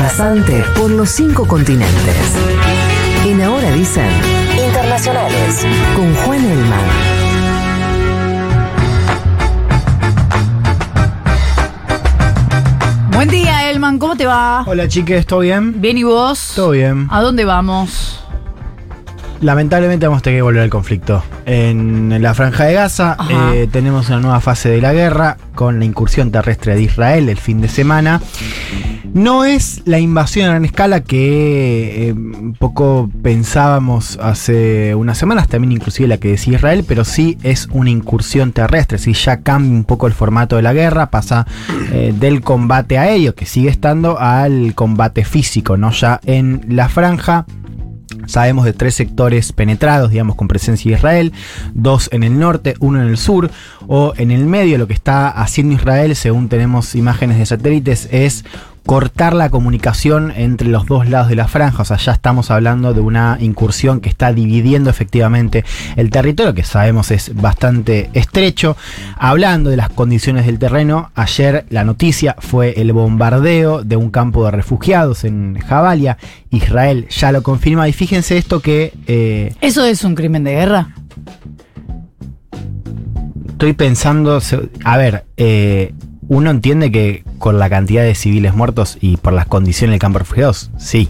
rasante por los cinco continentes. En Ahora dicen Internacionales con Juan Elman. Buen día, Elman, ¿cómo te va? Hola chiques, ¿todo bien? Bien, ¿y vos? Todo bien. ¿A dónde vamos? Lamentablemente vamos a tener que volver al conflicto. En la franja de Gaza eh, tenemos una nueva fase de la guerra con la incursión terrestre de Israel el fin de semana. No es la invasión a gran escala que eh, poco pensábamos hace unas semanas, también inclusive la que decía Israel, pero sí es una incursión terrestre, sí ya cambia un poco el formato de la guerra, pasa eh, del combate aéreo, que sigue estando, al combate físico, ¿no? Ya en la franja Sabemos de tres sectores penetrados, digamos, con presencia de Israel, dos en el norte, uno en el sur, o en el medio lo que está haciendo Israel, según tenemos imágenes de satélites, es cortar la comunicación entre los dos lados de la franja, o sea, ya estamos hablando de una incursión que está dividiendo efectivamente el territorio, que sabemos es bastante estrecho. Hablando de las condiciones del terreno, ayer la noticia fue el bombardeo de un campo de refugiados en Jabalia, Israel ya lo confirma, y fíjense esto que... eh, ¿Eso es un crimen de guerra? estoy pensando, a ver, eh, uno entiende que con la cantidad de civiles muertos y por las condiciones del campo de refugiados, sí.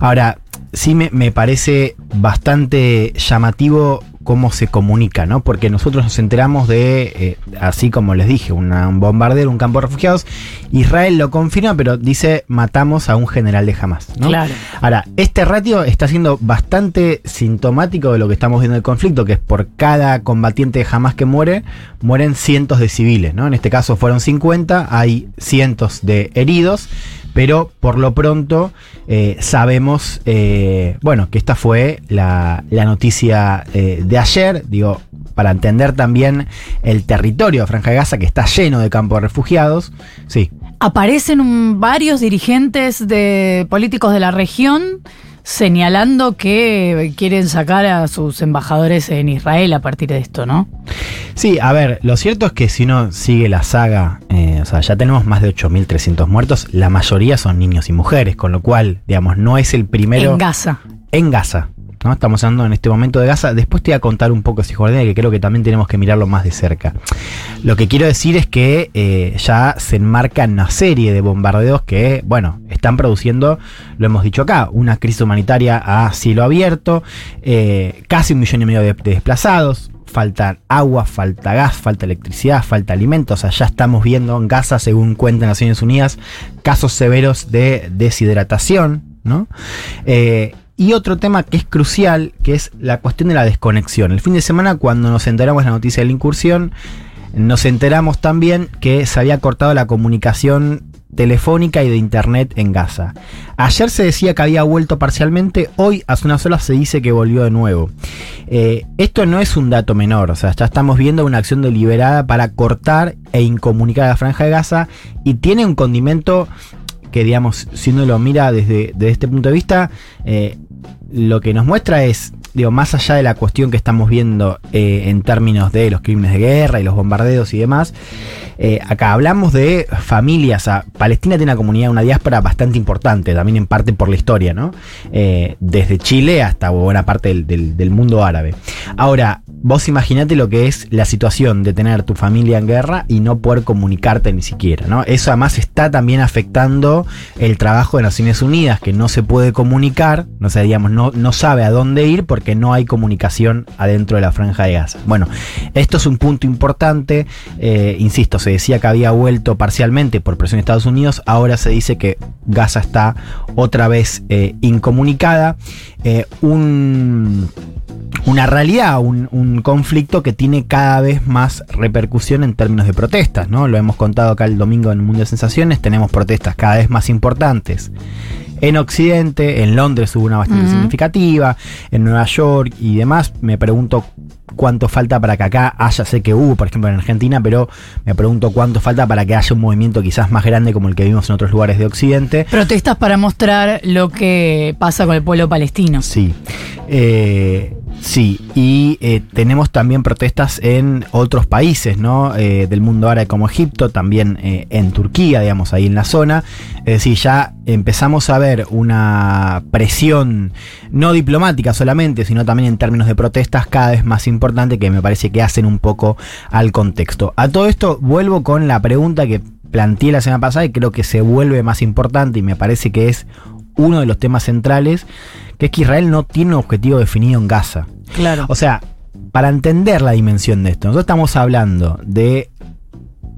Ahora, sí me, me parece bastante llamativo cómo se comunica, ¿no? Porque nosotros nos enteramos de, eh, así como les dije, una- un bombardero, un campo de refugiados. Israel lo confirma, pero dice matamos a un general de Hamas, ¿no? Claro. Ahora, este ratio está siendo bastante sintomático de lo que estamos viendo en el conflicto, que es por cada combatiente de Hamas que muere, mueren cientos de civiles, ¿no? En este caso fueron 50, hay cientos de heridos, pero por lo pronto eh, sabemos, eh, bueno, que esta fue la, la noticia eh, de ayer, digo, para entender también el territorio de Franja de Gaza, que está lleno de campos de refugiados, sí, Aparecen varios dirigentes de políticos de la región señalando que quieren sacar a sus embajadores en Israel a partir de esto, ¿no? Sí, a ver, lo cierto es que si uno sigue la saga, eh, o sea, ya tenemos más de 8.300 muertos, la mayoría son niños y mujeres, con lo cual, digamos, no es el primero En Gaza. en Gaza. ¿No? Estamos hablando en este momento de Gaza. Después te voy a contar un poco Cisjordania, que creo que también tenemos que mirarlo más de cerca. Lo que quiero decir es que eh, ya se enmarca una serie de bombardeos que, bueno, están produciendo, lo hemos dicho acá, una crisis humanitaria a cielo abierto, eh, casi un millón y medio de, de desplazados. Falta agua, falta gas, falta electricidad, falta alimentos. O sea, ya estamos viendo en Gaza, según cuentan Naciones Unidas, casos severos de deshidratación, ¿no? Eh, y otro tema que es crucial, que es la cuestión de la desconexión. El fin de semana, cuando nos enteramos de la noticia de la incursión, nos enteramos también que se había cortado la comunicación telefónica y de internet en Gaza. Ayer se decía que había vuelto parcialmente, hoy hace unas horas se dice que volvió de nuevo. Eh, esto no es un dato menor, o sea, ya estamos viendo una acción deliberada para cortar e incomunicar a la franja de Gaza y tiene un condimento que, digamos, si uno lo mira desde, desde este punto de vista, eh, lo que nos muestra es, digo, más allá de la cuestión que estamos viendo eh, en términos de los crímenes de guerra y los bombardeos y demás, eh, acá hablamos de familias. Palestina tiene una comunidad, una diáspora bastante importante, también en parte por la historia, ¿no? Eh, desde Chile hasta buena parte del- del mundo árabe. Ahora, vos imaginate lo que es la situación de tener tu familia en guerra y no poder comunicarte ni siquiera, ¿no? Eso además está también afectando el trabajo de Naciones Unidas, que no se puede comunicar, no sé, no, no sabe a dónde ir porque no hay comunicación adentro de la franja de Gaza. Bueno, esto es un punto importante, eh, insisto, se decía que había vuelto parcialmente por presión de Estados Unidos, ahora se dice que Gaza está otra vez eh, incomunicada. Eh, un una realidad, un conflicto que tiene cada vez más repercusión en términos de protestas, ¿no? Lo hemos contado acá el domingo en el Mundo de Sensaciones, tenemos protestas cada vez más importantes. En Occidente, en Londres hubo una bastante significativa, en Nueva York y demás. Me pregunto cuánto falta para que acá haya, sé que hubo, por ejemplo, en Argentina, pero me pregunto cuánto falta para que haya un movimiento quizás más grande como el que vimos en otros lugares de Occidente. Protestas para mostrar lo que pasa con el pueblo palestino. Sí. Eh, Sí, y eh, tenemos también protestas en otros países, ¿no? Eh, del mundo árabe como Egipto, también eh, en Turquía, digamos, ahí en la zona. Es decir, ya empezamos a ver una presión no diplomática solamente, sino también en términos de protestas cada vez más importante que me parece que hacen un poco al contexto. A todo esto vuelvo con la pregunta que planteé la semana pasada y creo que se vuelve más importante y me parece que es uno de los temas centrales, que es que Israel no tiene un objetivo definido en Gaza. Claro. O sea, para entender la dimensión de esto, nosotros estamos hablando de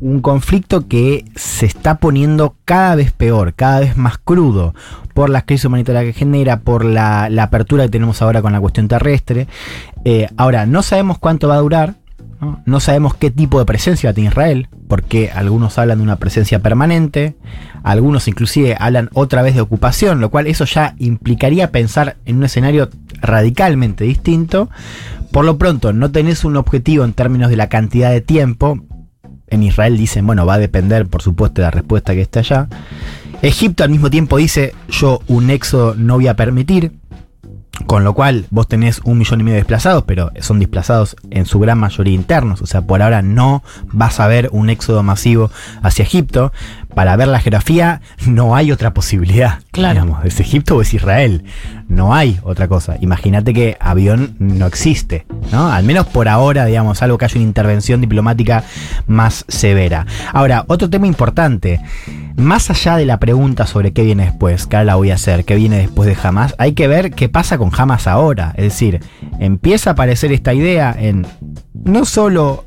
un conflicto que se está poniendo cada vez peor, cada vez más crudo, por las crisis humanitarias que genera, por la, la apertura que tenemos ahora con la cuestión terrestre. Eh, ahora, no sabemos cuánto va a durar, ¿no? Sabemos qué tipo de presencia tiene Israel, porque algunos hablan de una presencia permanente, algunos inclusive hablan otra vez de ocupación, lo cual eso ya implicaría pensar en un escenario radicalmente distinto. Por lo pronto, no tenés un objetivo en términos de la cantidad de tiempo. En Israel dicen, bueno, va a depender, por supuesto, de la respuesta que esté allá. Egipto al mismo tiempo dice, yo un éxodo no voy a permitir. Con lo cual vos tenés un millón y medio de desplazados, pero son desplazados en su gran mayoría internos. O sea, por ahora no vas a ver un éxodo masivo hacia Egipto. Para ver la geografía no hay otra posibilidad. Claro. Digamos, es Egipto o es Israel. No hay otra cosa. Imagínate que avión no existe. ¿no? Al menos por ahora, digamos, algo que haya una intervención diplomática más severa. Ahora, otro tema importante. Más allá de la pregunta sobre qué viene después, que ahora la voy a hacer, qué viene después de Hamas, hay que ver qué pasa con Hamas ahora. Es decir, empieza a aparecer esta idea en no solo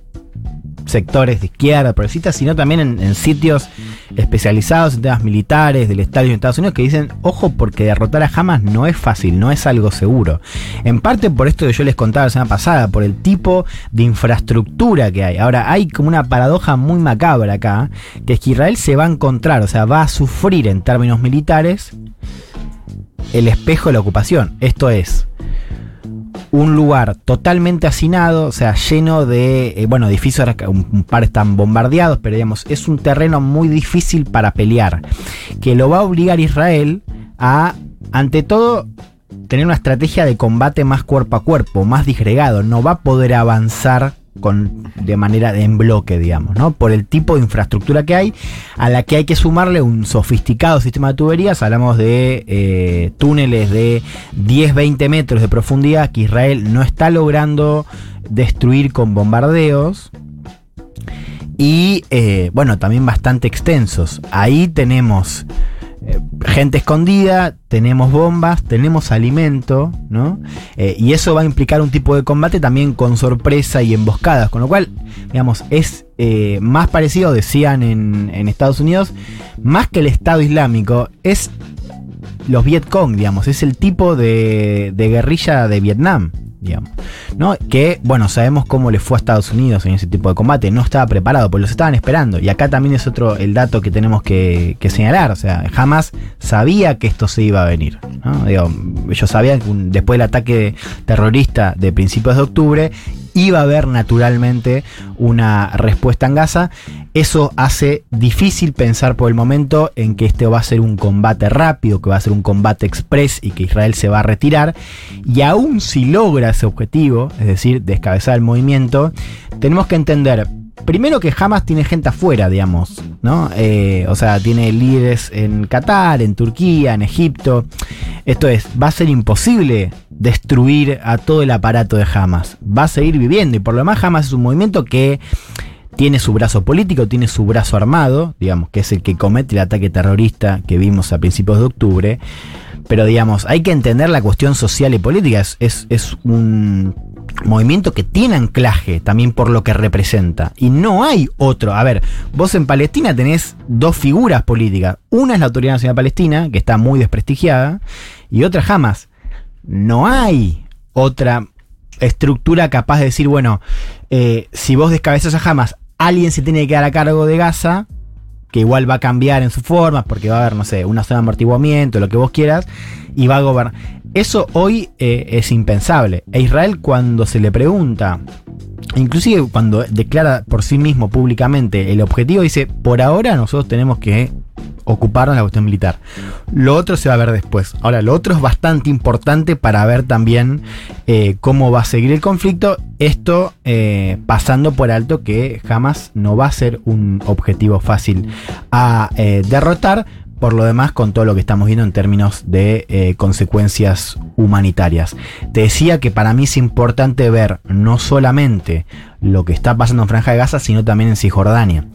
sectores de izquierda, progresistas, sino también en, en sitios especializados en temas militares del estadio de Estados Unidos que dicen, ojo, porque derrotar a Hamas no es fácil, no es algo seguro. En parte por esto que yo les contaba la semana pasada, por el tipo de infraestructura que hay. Ahora, hay como una paradoja muy macabra acá, que es que Israel se va a encontrar, o sea, va a sufrir en términos militares el espejo de la ocupación. Esto es un lugar totalmente hacinado, o sea, lleno de, eh, bueno, edificios, un, un, par están bombardeados, pero digamos, es un terreno muy difícil para pelear, que lo va a obligar Israel a, ante todo, tener una estrategia de combate más cuerpo a cuerpo, más disgregado, no va a poder avanzar con, de manera de en bloque, digamos, ¿no? Por el tipo de infraestructura que hay, a la que hay que sumarle un sofisticado sistema de tuberías. Hablamos de eh, túneles de 10-20 metros de profundidad que Israel no está logrando destruir con bombardeos. Y eh, bueno, también bastante extensos. Ahí tenemos gente escondida, tenemos bombas, tenemos alimento, ¿no? Eh, y eso va a implicar un tipo de combate también con sorpresa y emboscadas, con lo cual, digamos, es eh, más parecido, decían en, en, Estados Unidos, más que el Estado Islámico, es los Vietcong, digamos, es el tipo de, de guerrilla de Vietnam. ¿No? Que, bueno, sabemos cómo le fue a Estados Unidos en ese tipo de combate. No estaba preparado, pues los estaban esperando. Y acá también es otro el dato que tenemos que, que señalar. O sea, jamás sabía que esto se iba a venir. Digo, ellos sabían que después del ataque terrorista de principios de octubre iba a haber naturalmente una respuesta en Gaza. Eso hace difícil pensar por el momento en que este va a ser un combate rápido, que va a ser un combate express y que Israel se va a retirar. Y aún si logra ese objetivo, es decir, descabezar el movimiento, tenemos que entender primero que Hamas tiene gente afuera, digamos, ¿no? Eh, o sea, tiene líderes en Qatar, en Turquía, en Egipto. Esto es, va a ser imposible destruir a todo el aparato de Hamas. Va a seguir viviendo y por lo demás Hamas es un movimiento que tiene su brazo político, tiene su brazo armado, digamos, que es el que comete el ataque terrorista que vimos a principios de octubre. Pero digamos, hay que entender la cuestión social y política. Es, es, es un movimiento que tiene anclaje también por lo que representa. Y no hay otro. A ver, vos en Palestina tenés dos figuras políticas. Una es la Autoridad Nacional Palestina, que está muy desprestigiada, y otra jamás. No hay otra estructura capaz de decir, bueno, eh, si vos descabezas a Hamas, alguien se tiene que quedar a cargo de Gaza, que igual va a cambiar en sus formas, porque va a haber, no sé, una zona de amortiguamiento, lo que vos quieras, y va a gobernar. Eso hoy eh, es impensable. E Israel cuando se le pregunta, inclusive cuando declara por sí mismo públicamente el objetivo, dice, por ahora nosotros tenemos que ocuparnos la cuestión militar. Lo otro se va a ver después. Ahora, lo otro es bastante importante para ver también eh, cómo va a seguir el conflicto. Esto eh, pasando por alto que jamás no va a ser un objetivo fácil a eh, derrotar por lo demás con todo lo que estamos viendo en términos de eh, consecuencias humanitarias. Te decía que para mí es importante ver no solamente lo que está pasando en Franja de Gaza, sino también en Cisjordania,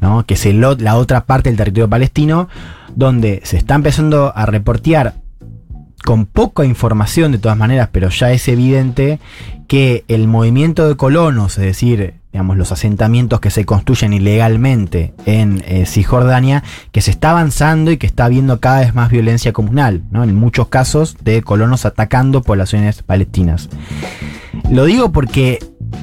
¿no? que es la otra parte del territorio palestino, donde se está empezando a reportear con poca información de todas maneras, pero ya es evidente que el movimiento de colonos, es decir, digamos, los asentamientos que se construyen ilegalmente en eh, Cisjordania, que se está avanzando y que está habiendo cada vez más violencia comunal, ¿no? en muchos casos de colonos atacando poblaciones palestinas. Lo digo porque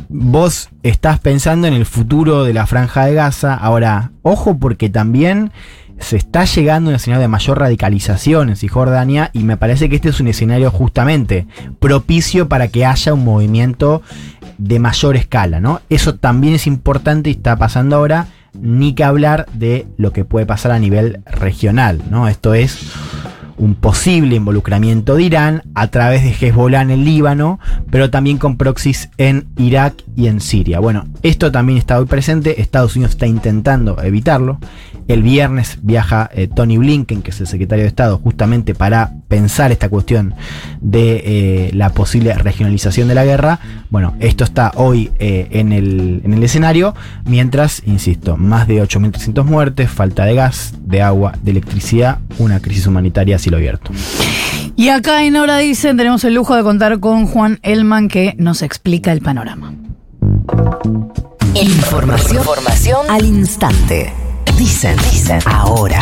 vos estás pensando en el futuro de la franja de Gaza, ahora, ojo porque también se está llegando a un escenario de mayor radicalización en Cisjordania y me parece que este es un escenario justamente propicio para que haya un movimiento de mayor escala, ¿no? Eso también es importante y está pasando ahora, ni que hablar de lo que puede pasar a nivel regional, ¿no? Esto es un posible involucramiento de Irán a través de Hezbollah en el Líbano, pero también con proxies en Irak y en Siria. Bueno, esto también está hoy presente, Estados Unidos está intentando evitarlo. El viernes viaja eh, Tony Blinken, que es el secretario de Estado, justamente para pensar esta cuestión de eh, la posible regionalización de la guerra. Bueno, esto está hoy eh, en, el, en el escenario, mientras, insisto, más de 8.300 muertes, falta de gas, de agua, de electricidad, una crisis humanitaria cielo abierto. Y acá en Hora Dicen tenemos el lujo de contar con Juan Elman que nos explica el panorama. Información, Información al instante. Dicen, dicen ahora.